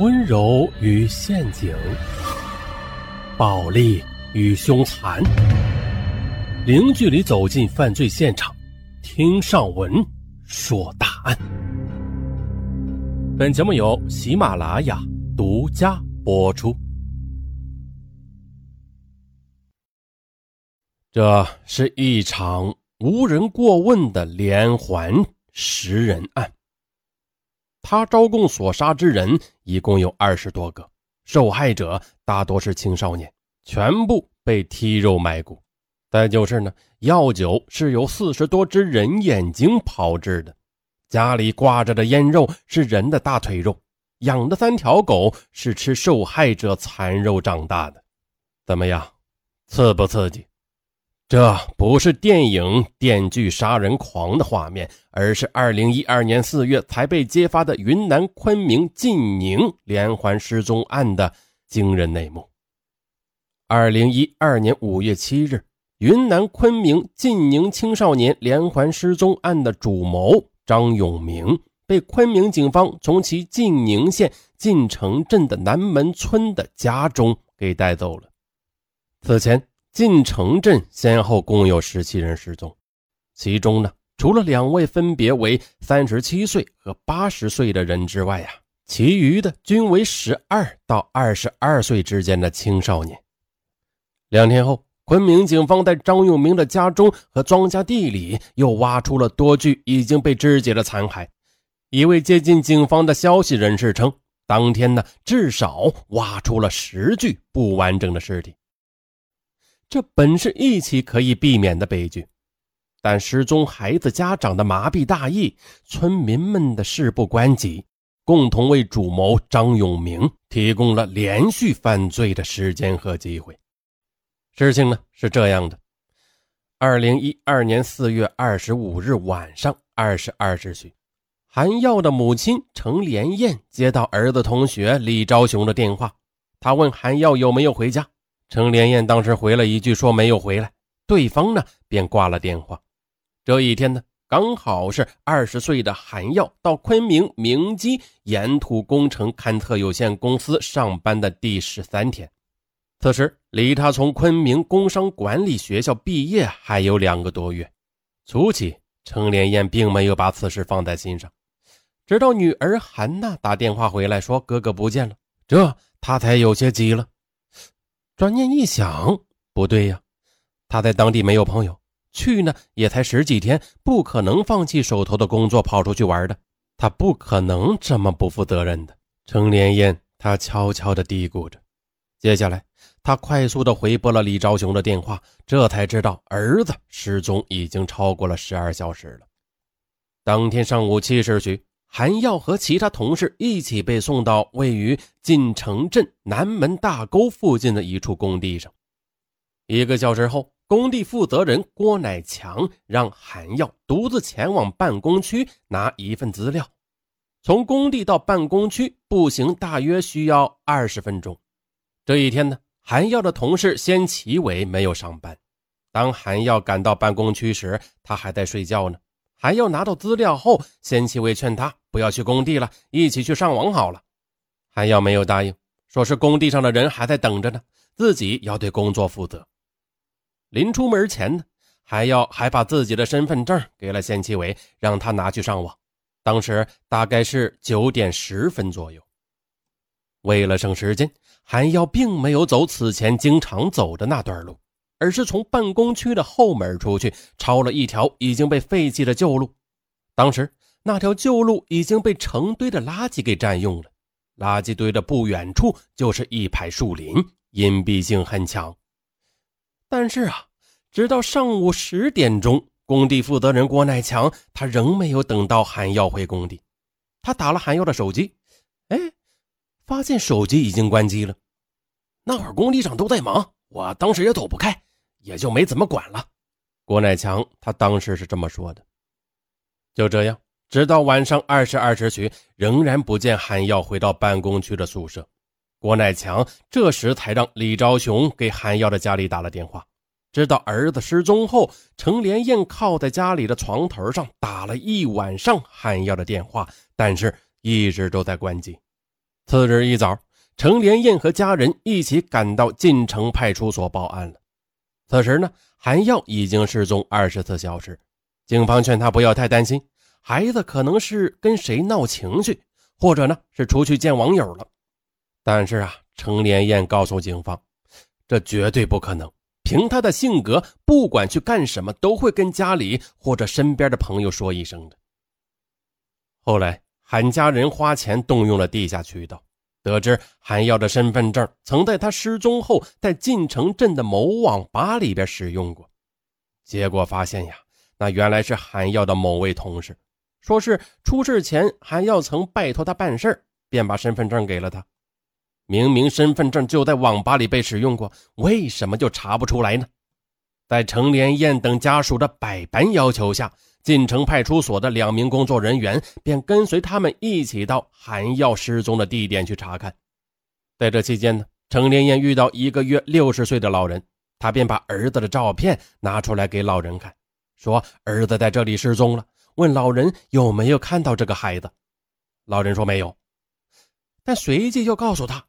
温柔与陷阱，暴力与凶残，零距离走进犯罪现场，听上文说大案。本节目由喜马拉雅独家播出。这是一场无人过问的连环食人案。他招供所杀之人一共有二十多个，受害者大多是青少年，全部被剔肉埋骨。再就是呢，药酒是由四十多只人眼睛炮制的，家里挂着的腌肉是人的大腿肉，养的三条狗是吃受害者残肉长大的。怎么样，刺不刺激？这不是电影《电锯杀人狂》的画面，而是2012年4月才被揭发的云南昆明晋宁连环失踪案的惊人内幕。2012年5月7日，云南昆明晋宁青少年连环失踪案的主谋张永明被昆明警方从其晋宁县晋城镇的南门村的家中给带走了。此前。晋城镇先后共有十七人失踪，其中呢，除了两位分别为三十七岁和八十岁的人之外呀，其余的均为十二到二十二岁之间的青少年。两天后，昆明警方在张永明的家中和庄稼地里又挖出了多具已经被肢解的残骸。一位接近警方的消息人士称，当天呢，至少挖出了十具不完整的尸体。这本是一起可以避免的悲剧，但失踪孩子家长的麻痹大意，村民们的事不关己，共同为主谋张永明提供了连续犯罪的时间和机会。事情呢是这样的：二零一二年四月二十五日晚上二十二时许，韩耀的母亲程连燕接到儿子同学李昭雄的电话，他问韩耀有没有回家。程连燕当时回了一句说没有回来，对方呢便挂了电话。这一天呢，刚好是二十岁的韩耀到昆明明基岩土工程勘测有限公司上班的第十三天。此时离他从昆明工商管理学校毕业还有两个多月。初期，程连燕并没有把此事放在心上，直到女儿韩娜打电话回来说哥哥不见了，这他才有些急了。转念一想，不对呀，他在当地没有朋友，去呢也才十几天，不可能放弃手头的工作跑出去玩的。他不可能这么不负责任的。程连燕，他悄悄地嘀咕着。接下来，他快速地回拨了李昭雄的电话，这才知道儿子失踪已经超过了十二小时了。当天上午七时许。韩耀和其他同事一起被送到位于晋城镇南门大沟附近的一处工地上。一个小时后，工地负责人郭乃强让韩耀独自前往办公区拿一份资料。从工地到办公区步行大约需要二十分钟。这一天呢，韩耀的同事先启伟没有上班。当韩耀赶到办公区时，他还在睡觉呢。还要拿到资料后，先启伟劝他不要去工地了，一起去上网好了。韩耀没有答应，说是工地上的人还在等着呢，自己要对工作负责。临出门前呢，还要还把自己的身份证给了县纪委，让他拿去上网。当时大概是九点十分左右。为了省时间，韩耀并没有走此前经常走的那段路。而是从办公区的后门出去，抄了一条已经被废弃的旧路。当时那条旧路已经被成堆的垃圾给占用了，垃圾堆的不远处就是一排树林，隐蔽性很强。但是啊，直到上午十点钟，工地负责人郭乃强他仍没有等到韩耀回工地。他打了韩耀的手机，哎，发现手机已经关机了。那会儿工地上都在忙。我当时也躲不开，也就没怎么管了。郭乃强他当时是这么说的。就这样，直到晚上二十二时许，仍然不见韩耀回到办公区的宿舍。郭乃强这时才让李昭雄给韩耀的家里打了电话。知道儿子失踪后，程连燕靠在家里的床头上打了一晚上韩耀的电话，但是一直都在关机。次日一早，程连燕和家人一起赶到晋城派出所报案了。此时呢，韩耀已经失踪二十四小时。警方劝他不要太担心，孩子可能是跟谁闹情绪，或者呢是出去见网友了。但是啊，程连燕告诉警方，这绝对不可能。凭他的性格，不管去干什么，都会跟家里或者身边的朋友说一声的。后来，韩家人花钱动用了地下渠道，得知韩耀的身份证曾在他失踪后在晋城镇的某网吧里边使用过。结果发现呀，那原来是韩耀的某位同事，说是出事前韩耀曾拜托他办事便把身份证给了他。明明身份证就在网吧里被使用过，为什么就查不出来呢？在程连燕等家属的百般要求下，晋城派出所的两名工作人员便跟随他们一起到韩耀失踪的地点去查看。在这期间呢，程连燕遇到一个约六十岁的老人，他便把儿子的照片拿出来给老人看，说儿子在这里失踪了，问老人有没有看到这个孩子。老人说没有，但随即又告诉他。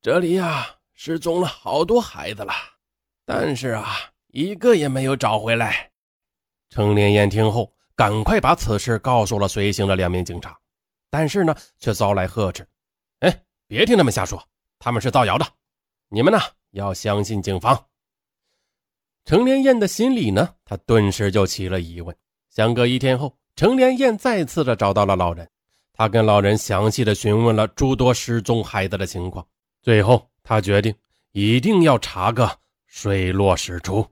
这里呀，失踪了好多孩子了，但是啊，一个也没有找回来。程连燕听后，赶快把此事告诉了随行的两名警察，但是呢，却遭来呵斥：“哎，别听他们瞎说，他们是造谣的，你们呢要相信警方。”程连燕的心里呢，他顿时就起了疑问。相隔一天后，程连燕再次的找到了老人，他跟老人详细的询问了诸多失踪孩子的情况。最后，他决定一定要查个水落石出。